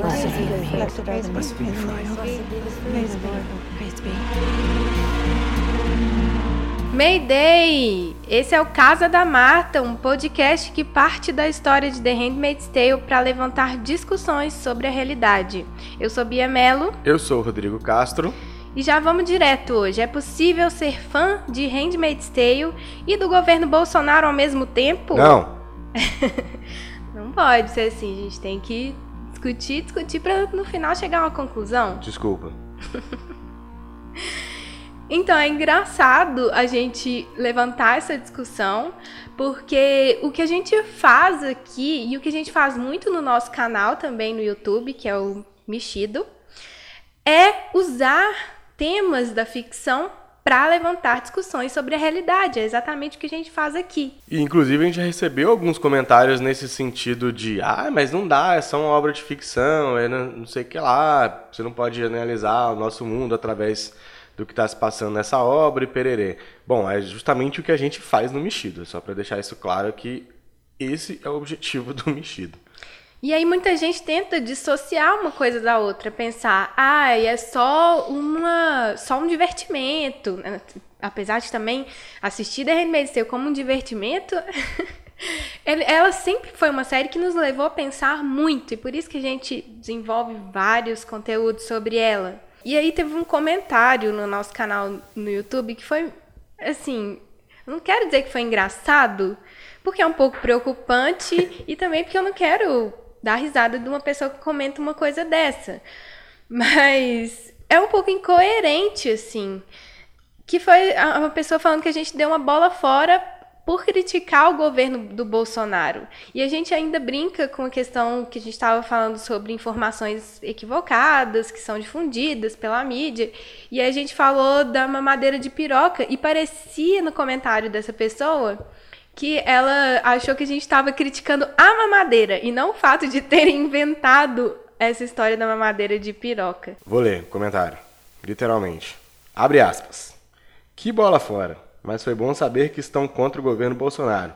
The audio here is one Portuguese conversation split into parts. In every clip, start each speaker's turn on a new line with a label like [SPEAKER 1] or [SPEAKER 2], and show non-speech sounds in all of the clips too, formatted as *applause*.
[SPEAKER 1] Blessed be the fruit. Blessed be the fruit. Praise be. Praise be.
[SPEAKER 2] Mayday! Esse é o Casa da Marta, um podcast que parte da história de The Handmaid's Tale para levantar discussões sobre a realidade. Eu sou Bia Mello.
[SPEAKER 3] Eu sou o Rodrigo Castro.
[SPEAKER 2] E já vamos direto hoje. É possível ser fã de Handmaid's Tale e do governo Bolsonaro ao mesmo tempo?
[SPEAKER 3] Não. *laughs*
[SPEAKER 2] Não pode ser assim. A gente tem que discutir, discutir para no final chegar a uma conclusão.
[SPEAKER 3] Desculpa. *laughs*
[SPEAKER 2] Então é engraçado a gente levantar essa discussão, porque o que a gente faz aqui e o que a gente faz muito no nosso canal também no YouTube, que é o Mexido, é usar temas da ficção para levantar discussões sobre a realidade. É exatamente o que a gente faz aqui.
[SPEAKER 3] E, inclusive, a gente já recebeu alguns comentários nesse sentido de ah, mas não dá, é só uma obra de ficção, é não sei o que lá, você não pode analisar o nosso mundo através do que está se passando nessa obra e pererê. Bom, é justamente o que a gente faz no Mexido, só para deixar isso claro que esse é o objetivo do Mexido.
[SPEAKER 2] E aí muita gente tenta dissociar uma coisa da outra, pensar, ah, é só uma, só um divertimento. Né? Apesar de também assistir The Handmaid's Tale como um divertimento, *laughs* ela sempre foi uma série que nos levou a pensar muito, e por isso que a gente desenvolve vários conteúdos sobre ela. E aí teve um comentário no nosso canal no YouTube que foi, assim, não quero dizer que foi engraçado, porque é um pouco preocupante e também porque eu não quero dar risada de uma pessoa que comenta uma coisa dessa. Mas é um pouco incoerente, assim. Que foi uma pessoa falando que a gente deu uma bola fora por criticar o governo do Bolsonaro. E a gente ainda brinca com a questão que a gente estava falando sobre informações equivocadas que são difundidas pela mídia. E a gente falou da mamadeira de piroca e parecia no comentário dessa pessoa que ela achou que a gente estava criticando a mamadeira e não o fato de terem inventado essa história da mamadeira de piroca.
[SPEAKER 3] Vou ler comentário. Literalmente. Abre aspas. Que bola fora. Mas foi bom saber que estão contra o governo Bolsonaro.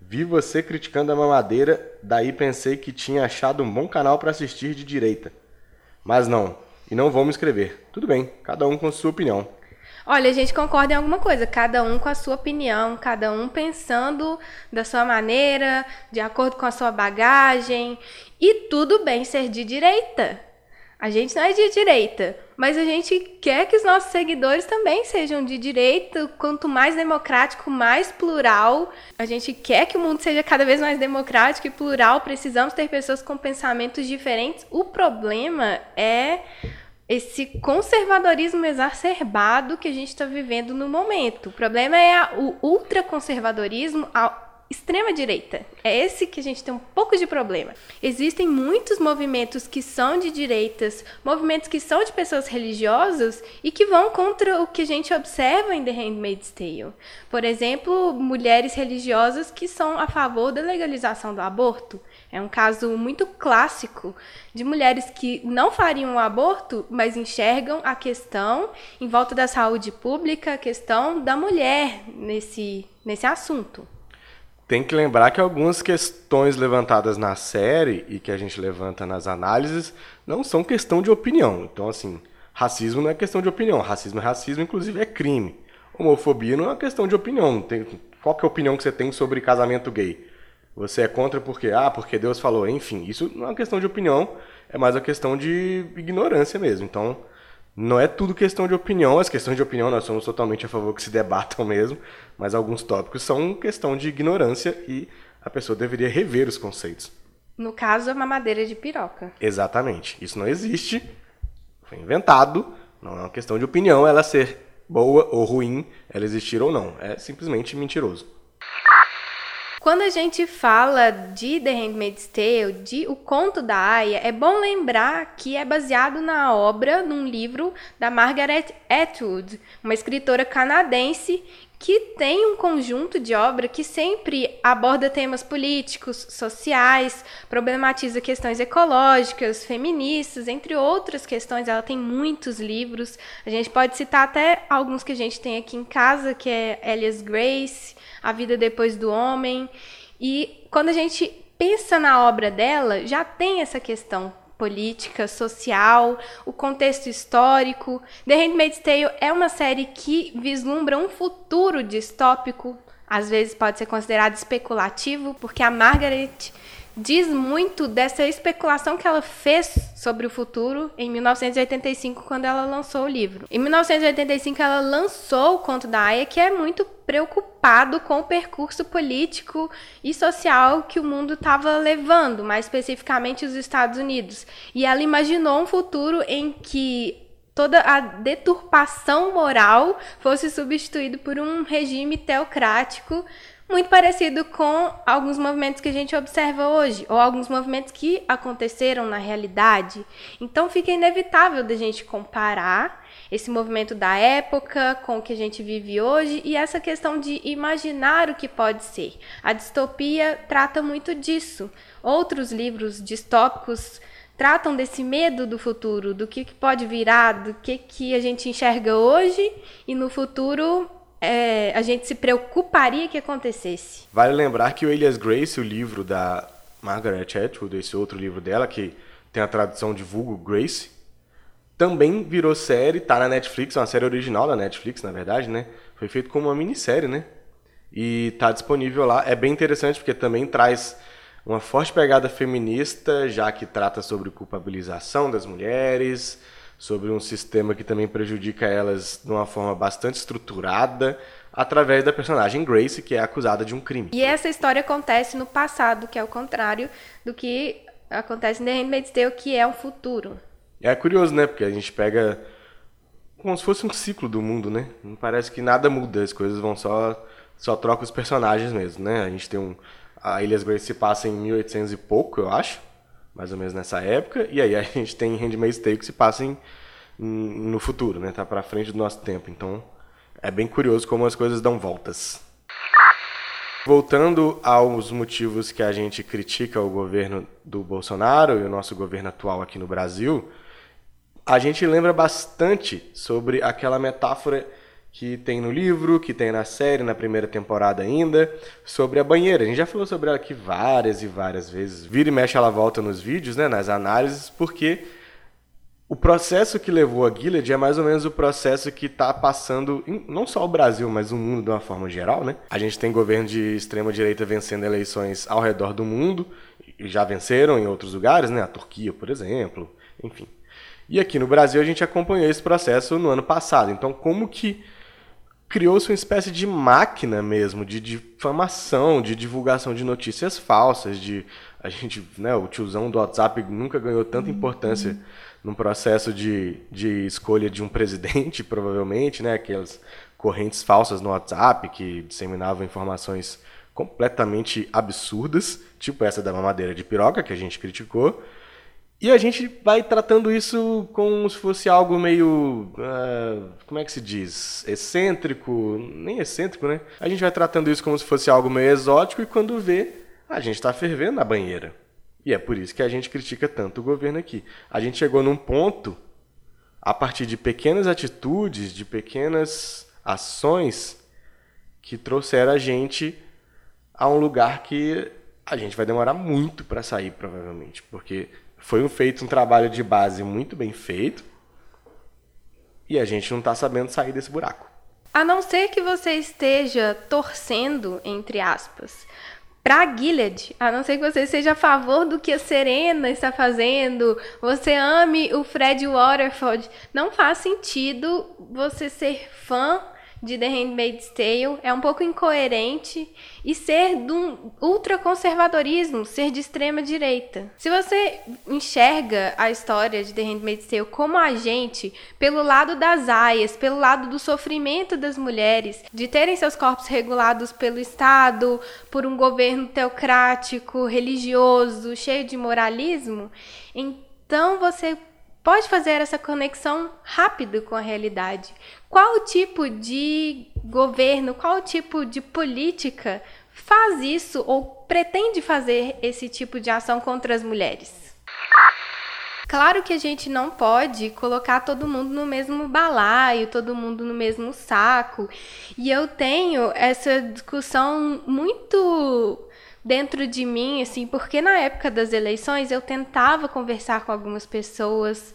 [SPEAKER 3] Vi você criticando a mamadeira, daí pensei que tinha achado um bom canal para assistir de direita. Mas não, e não vou me inscrever. Tudo bem, cada um com sua opinião.
[SPEAKER 2] Olha, a gente concorda em alguma coisa, cada um com a sua opinião, cada um pensando da sua maneira, de acordo com a sua bagagem. E tudo bem ser de direita. A gente não é de direita, mas a gente quer que os nossos seguidores também sejam de direita. Quanto mais democrático, mais plural. A gente quer que o mundo seja cada vez mais democrático e plural. Precisamos ter pessoas com pensamentos diferentes. O problema é esse conservadorismo exacerbado que a gente está vivendo no momento. O problema é a, o ultraconservadorismo à extrema direita. É esse que a gente tem um pouco de problema. Existem muitos movimentos que são de direitas, movimentos que são de pessoas religiosas e que vão contra o que a gente observa em The Handmaid's Tale. Por exemplo, mulheres religiosas que são a favor da legalização do aborto. É um caso muito clássico de mulheres que não fariam o aborto, mas enxergam a questão em volta da saúde pública, a questão da mulher nesse, nesse assunto.
[SPEAKER 3] Tem que lembrar que algumas questões levantadas na série e que a gente levanta nas análises não são questão de opinião. Então, assim, racismo não é questão de opinião. Racismo é racismo, inclusive é crime. Homofobia não é uma questão de opinião. Tem, qual que é a opinião que você tem sobre casamento gay? Você é contra porque, ah, porque Deus falou, enfim, isso não é uma questão de opinião, é mais uma questão de ignorância mesmo. Então, não é tudo questão de opinião, as questões de opinião nós somos totalmente a favor que se debatam *laughs* mesmo, mas alguns tópicos são questão de ignorância e a pessoa deveria rever os conceitos.
[SPEAKER 2] No caso, a mamadeira de piroca.
[SPEAKER 3] Exatamente. Isso não existe, foi inventado, não é uma questão de opinião ela ser boa ou ruim, ela existir ou não. É simplesmente mentiroso.
[SPEAKER 2] Quando a gente fala de The Handmaid's Tale, de O Conto da Aya, é bom lembrar que é baseado na obra, num livro da Margaret Atwood, uma escritora canadense que tem um conjunto de obra que sempre aborda temas políticos, sociais, problematiza questões ecológicas, feministas, entre outras questões. Ela tem muitos livros. A gente pode citar até alguns que a gente tem aqui em casa, que é Elias Grace, A Vida Depois do Homem. E quando a gente pensa na obra dela, já tem essa questão política, social, o contexto histórico. The Handmaid's Tale é uma série que vislumbra um futuro distópico, às vezes pode ser considerado especulativo, porque a Margaret diz muito dessa especulação que ela fez sobre o futuro em 1985, quando ela lançou o livro. Em 1985, ela lançou o Conto da Aya, que é muito preocupado com o percurso político e social que o mundo estava levando, mais especificamente os Estados Unidos. E ela imaginou um futuro em que toda a deturpação moral fosse substituído por um regime teocrático muito parecido com alguns movimentos que a gente observa hoje, ou alguns movimentos que aconteceram na realidade. Então fica inevitável da gente comparar esse movimento da época com o que a gente vive hoje e essa questão de imaginar o que pode ser. A distopia trata muito disso. Outros livros distópicos tratam desse medo do futuro, do que pode virar, do que, que a gente enxerga hoje e no futuro é, a gente se preocuparia que acontecesse.
[SPEAKER 3] Vale lembrar que o Elias Grace, o livro da Margaret Atwood, esse outro livro dela, que tem a tradução de vulgo Grace, também virou série, tá na Netflix, é uma série original da Netflix, na verdade, né? Foi feito como uma minissérie, né? E tá disponível lá. É bem interessante porque também traz uma forte pegada feminista, já que trata sobre culpabilização das mulheres, sobre um sistema que também prejudica elas de uma forma bastante estruturada, através da personagem Grace, que é acusada de um crime.
[SPEAKER 2] E essa história acontece no passado, que é o contrário do que acontece em The Handmaid's Tale, que é o futuro.
[SPEAKER 3] É curioso, né? Porque a gente pega como se fosse um ciclo do mundo, né? Não parece que nada muda, as coisas vão só só troca os personagens mesmo, né? A gente tem um a Ilhas Grace se passa em 1800 e pouco, eu acho mais ou menos nessa época, e aí a *laughs* gente tem Handmaid's Tale que se passa em, no futuro, né? Tá para frente do nosso tempo. Então, é bem curioso como as coisas dão voltas. Voltando aos motivos que a gente critica o governo do Bolsonaro e o nosso governo atual aqui no Brasil, a gente lembra bastante sobre aquela metáfora que tem no livro, que tem na série, na primeira temporada ainda, sobre a banheira. A gente já falou sobre ela aqui várias e várias vezes. Vira e mexe ela volta nos vídeos, né, nas análises, porque o processo que levou a Gilead é mais ou menos o processo que está passando, em, não só o Brasil, mas o mundo de uma forma geral, né? A gente tem governo de extrema direita vencendo eleições ao redor do mundo, e já venceram em outros lugares, né? A Turquia, por exemplo, enfim. E aqui no Brasil a gente acompanhou esse processo no ano passado. Então, como que criou-se uma espécie de máquina mesmo de difamação, de divulgação de notícias falsas, de a gente, né, o tiozão do WhatsApp nunca ganhou tanta importância uhum. num processo de, de escolha de um *laughs* presidente, provavelmente, né, aquelas correntes falsas no WhatsApp que disseminavam informações completamente absurdas, tipo essa da mamadeira de piroca que a gente criticou, e a gente vai tratando isso como se fosse algo meio. Uh, como é que se diz? Excêntrico. Nem excêntrico, né? A gente vai tratando isso como se fosse algo meio exótico e quando vê, a gente está fervendo na banheira. E é por isso que a gente critica tanto o governo aqui. A gente chegou num ponto, a partir de pequenas atitudes, de pequenas ações, que trouxeram a gente a um lugar que a gente vai demorar muito para sair, provavelmente. Porque foi um feito um trabalho de base muito bem feito e a gente não está sabendo sair desse buraco.
[SPEAKER 2] A não ser que você esteja torcendo, entre aspas, para Gilead, a não ser que você seja a favor do que a Serena está fazendo, você ame o Fred Waterford, não faz sentido você ser fã de The Handmaid's Tale é um pouco incoerente e ser de um ultraconservadorismo, ser de extrema direita. Se você enxerga a história de The Handmaid's Tale como agente pelo lado das aias, pelo lado do sofrimento das mulheres, de terem seus corpos regulados pelo Estado, por um governo teocrático, religioso, cheio de moralismo, então você pode fazer essa conexão rápido com a realidade. Qual tipo de governo, qual tipo de política faz isso ou pretende fazer esse tipo de ação contra as mulheres? Claro que a gente não pode colocar todo mundo no mesmo balaio, todo mundo no mesmo saco. E eu tenho essa discussão muito dentro de mim, assim, porque na época das eleições eu tentava conversar com algumas pessoas,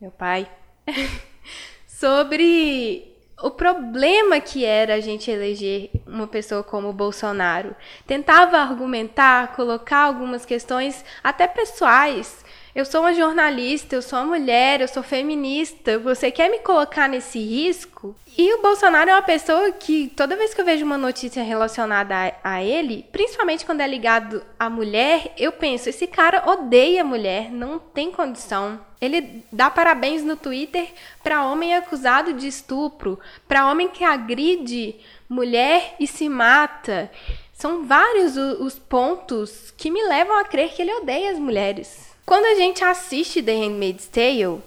[SPEAKER 2] meu pai, *laughs* sobre o problema que era a gente eleger uma pessoa como o Bolsonaro. Tentava argumentar, colocar algumas questões, até pessoais. Eu sou uma jornalista, eu sou uma mulher, eu sou feminista. Você quer me colocar nesse risco? E o Bolsonaro é uma pessoa que, toda vez que eu vejo uma notícia relacionada a, a ele, principalmente quando é ligado à mulher, eu penso: esse cara odeia mulher, não tem condição. Ele dá parabéns no Twitter para homem acusado de estupro, para homem que agride mulher e se mata. São vários os pontos que me levam a crer que ele odeia as mulheres. Quando a gente assiste The Handmaid's Tale,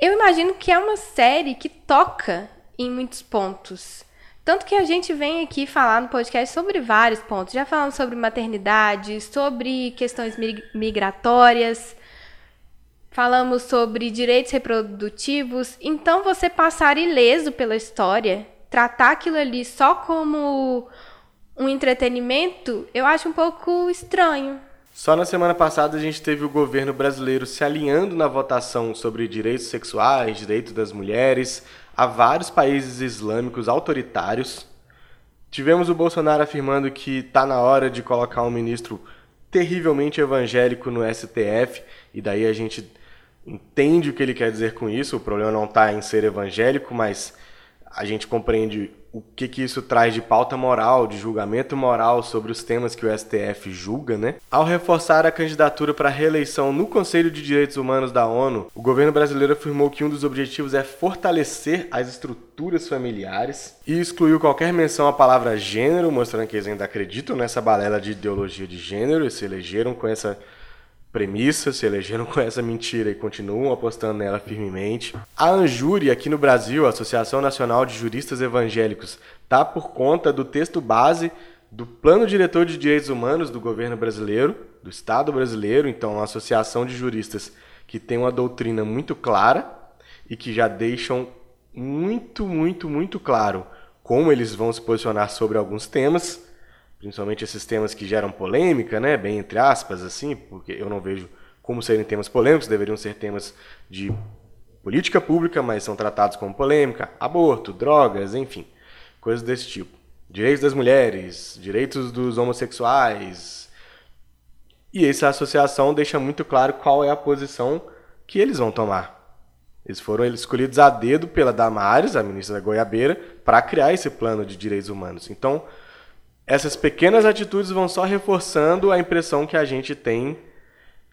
[SPEAKER 2] eu imagino que é uma série que toca em muitos pontos. Tanto que a gente vem aqui falar no podcast sobre vários pontos. Já falamos sobre maternidade, sobre questões migratórias, falamos sobre direitos reprodutivos. Então, você passar ileso pela história, tratar aquilo ali só como um entretenimento, eu acho um pouco estranho.
[SPEAKER 3] Só na semana passada a gente teve o governo brasileiro se alinhando na votação sobre direitos sexuais, direitos das mulheres, a vários países islâmicos autoritários. Tivemos o Bolsonaro afirmando que está na hora de colocar um ministro terrivelmente evangélico no STF, e daí a gente entende o que ele quer dizer com isso. O problema não está em ser evangélico, mas a gente compreende o que, que isso traz de pauta moral, de julgamento moral sobre os temas que o STF julga, né? Ao reforçar a candidatura para reeleição no Conselho de Direitos Humanos da ONU, o governo brasileiro afirmou que um dos objetivos é fortalecer as estruturas familiares e excluiu qualquer menção à palavra gênero, mostrando que eles ainda acreditam nessa balela de ideologia de gênero e se elegeram com essa premissa, se elegeram *laughs* com essa mentira e continuam apostando nela firmemente. A Anjure, aqui no Brasil, a Associação Nacional de Juristas Evangélicos, está por conta do texto base do Plano Diretor de Direitos Humanos do governo brasileiro, do Estado brasileiro, então uma associação de juristas que tem uma doutrina muito clara e que já deixam muito, muito, muito claro como eles vão se posicionar sobre alguns temas principalmente esses temas que geram polêmica, né, bem entre aspas, assim, porque eu não vejo como serem temas polêmicos, deveriam ser temas de política pública, mas são tratados como polêmica, aborto, drogas, enfim, coisas desse tipo. Direitos das mulheres, direitos dos homossexuais. E essa associação deixa muito claro qual é a posição que eles vão tomar. Eles foram escolhidos a dedo pela Damares, a ministra da Goiabeira, para criar esse plano de direitos humanos. Então, essas pequenas atitudes vão só reforçando a impressão que a gente tem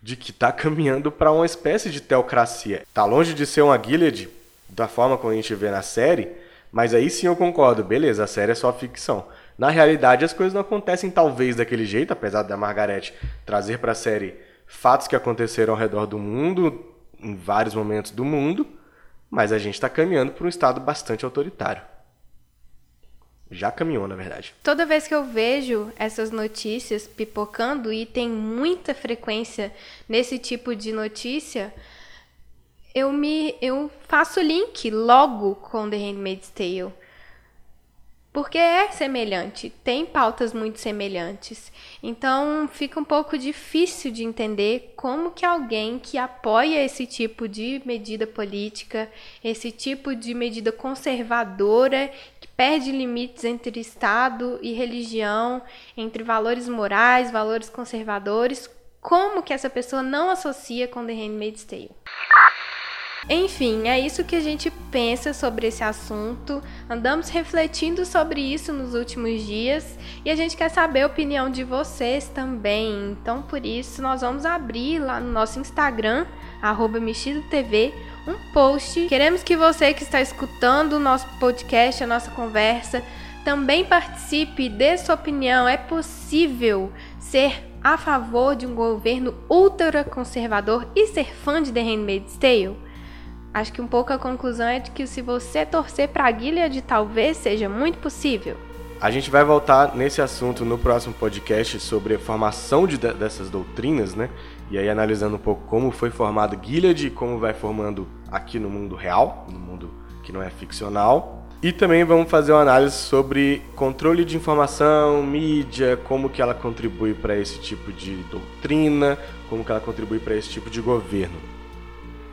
[SPEAKER 3] de que está *laughs* caminhando para uma espécie de teocracia. Está longe de ser uma Gilead, da forma como a gente vê na série, mas aí sim eu concordo, beleza, a série é só ficção. Na realidade, as coisas não acontecem talvez daquele jeito, apesar da Margaret trazer para a série fatos que aconteceram ao redor do mundo, em vários momentos do mundo, mas a gente está caminhando para um estado bastante autoritário. Já caminhou, na verdade.
[SPEAKER 2] Toda vez que eu vejo essas notícias pipocando, e tem muita frequência nesse tipo de notícia, eu me eu faço link logo com The Handmaid's Tale. Porque é semelhante, tem pautas muito semelhantes. Então fica um pouco difícil de entender como que alguém que apoia esse tipo de medida política, esse tipo de medida conservadora, que perde limites entre Estado e religião, entre valores morais, valores conservadores, como que essa pessoa não associa com The Handmaid's Tale? Enfim, é isso que a gente pensa sobre esse assunto. Andamos refletindo sobre isso nos últimos dias e a gente quer saber a opinião de vocês também. Então, por isso, nós vamos abrir lá no nosso Instagram, @mexidotv, um post. Queremos que você que está escutando o nosso podcast, a nossa conversa, também participe, dê sua opinião. É possível ser a favor de um governo ultraconservador e ser fã de The Handmaid's Tale? Acho que um pouco a conclusão é de que se você torcer para a Gilead, talvez seja muito possível.
[SPEAKER 3] A gente vai voltar nesse assunto no próximo podcast sobre a formação de, dessas doutrinas, né? E aí analisando um pouco como foi formado Gilead e como vai formando aqui no mundo real, no mundo que não é ficcional. E também vamos fazer uma análise sobre controle de informação, mídia, como que ela contribui para esse tipo de doutrina, como que ela contribui para esse tipo de governo.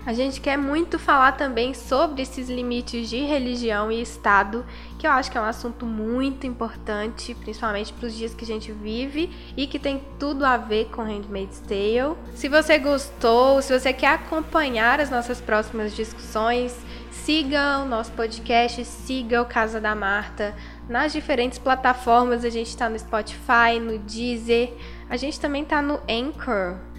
[SPEAKER 2] A gente quer muito falar também sobre esses limites de religião e Estado, que eu acho que é um assunto muito importante, principalmente para os dias que a gente vive e que tem tudo a ver com Handmaid's Tale. Se você gostou, se você quer acompanhar as nossas próximas discussões, siga o nosso podcast, siga o Casa da Marta nas diferentes plataformas. A gente está no Spotify, no Deezer, a gente também está no Anchor.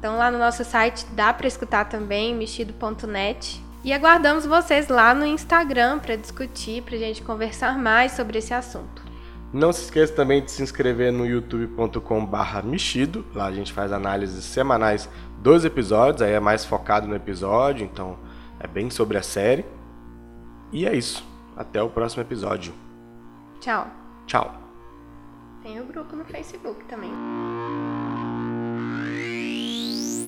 [SPEAKER 2] Então lá no nosso site dá para escutar também, mexido.net. E aguardamos vocês lá no Instagram para discutir, para a gente conversar mais sobre esse assunto.
[SPEAKER 3] Não se esqueça também de se inscrever no youtube.com/barra mexido. Lá a gente faz análises semanais dos episódios, aí é mais focado no episódio, então é bem sobre a série. E é isso. Até o próximo episódio.
[SPEAKER 2] Tchau.
[SPEAKER 3] Tchau.
[SPEAKER 2] Tem o grupo no Facebook também.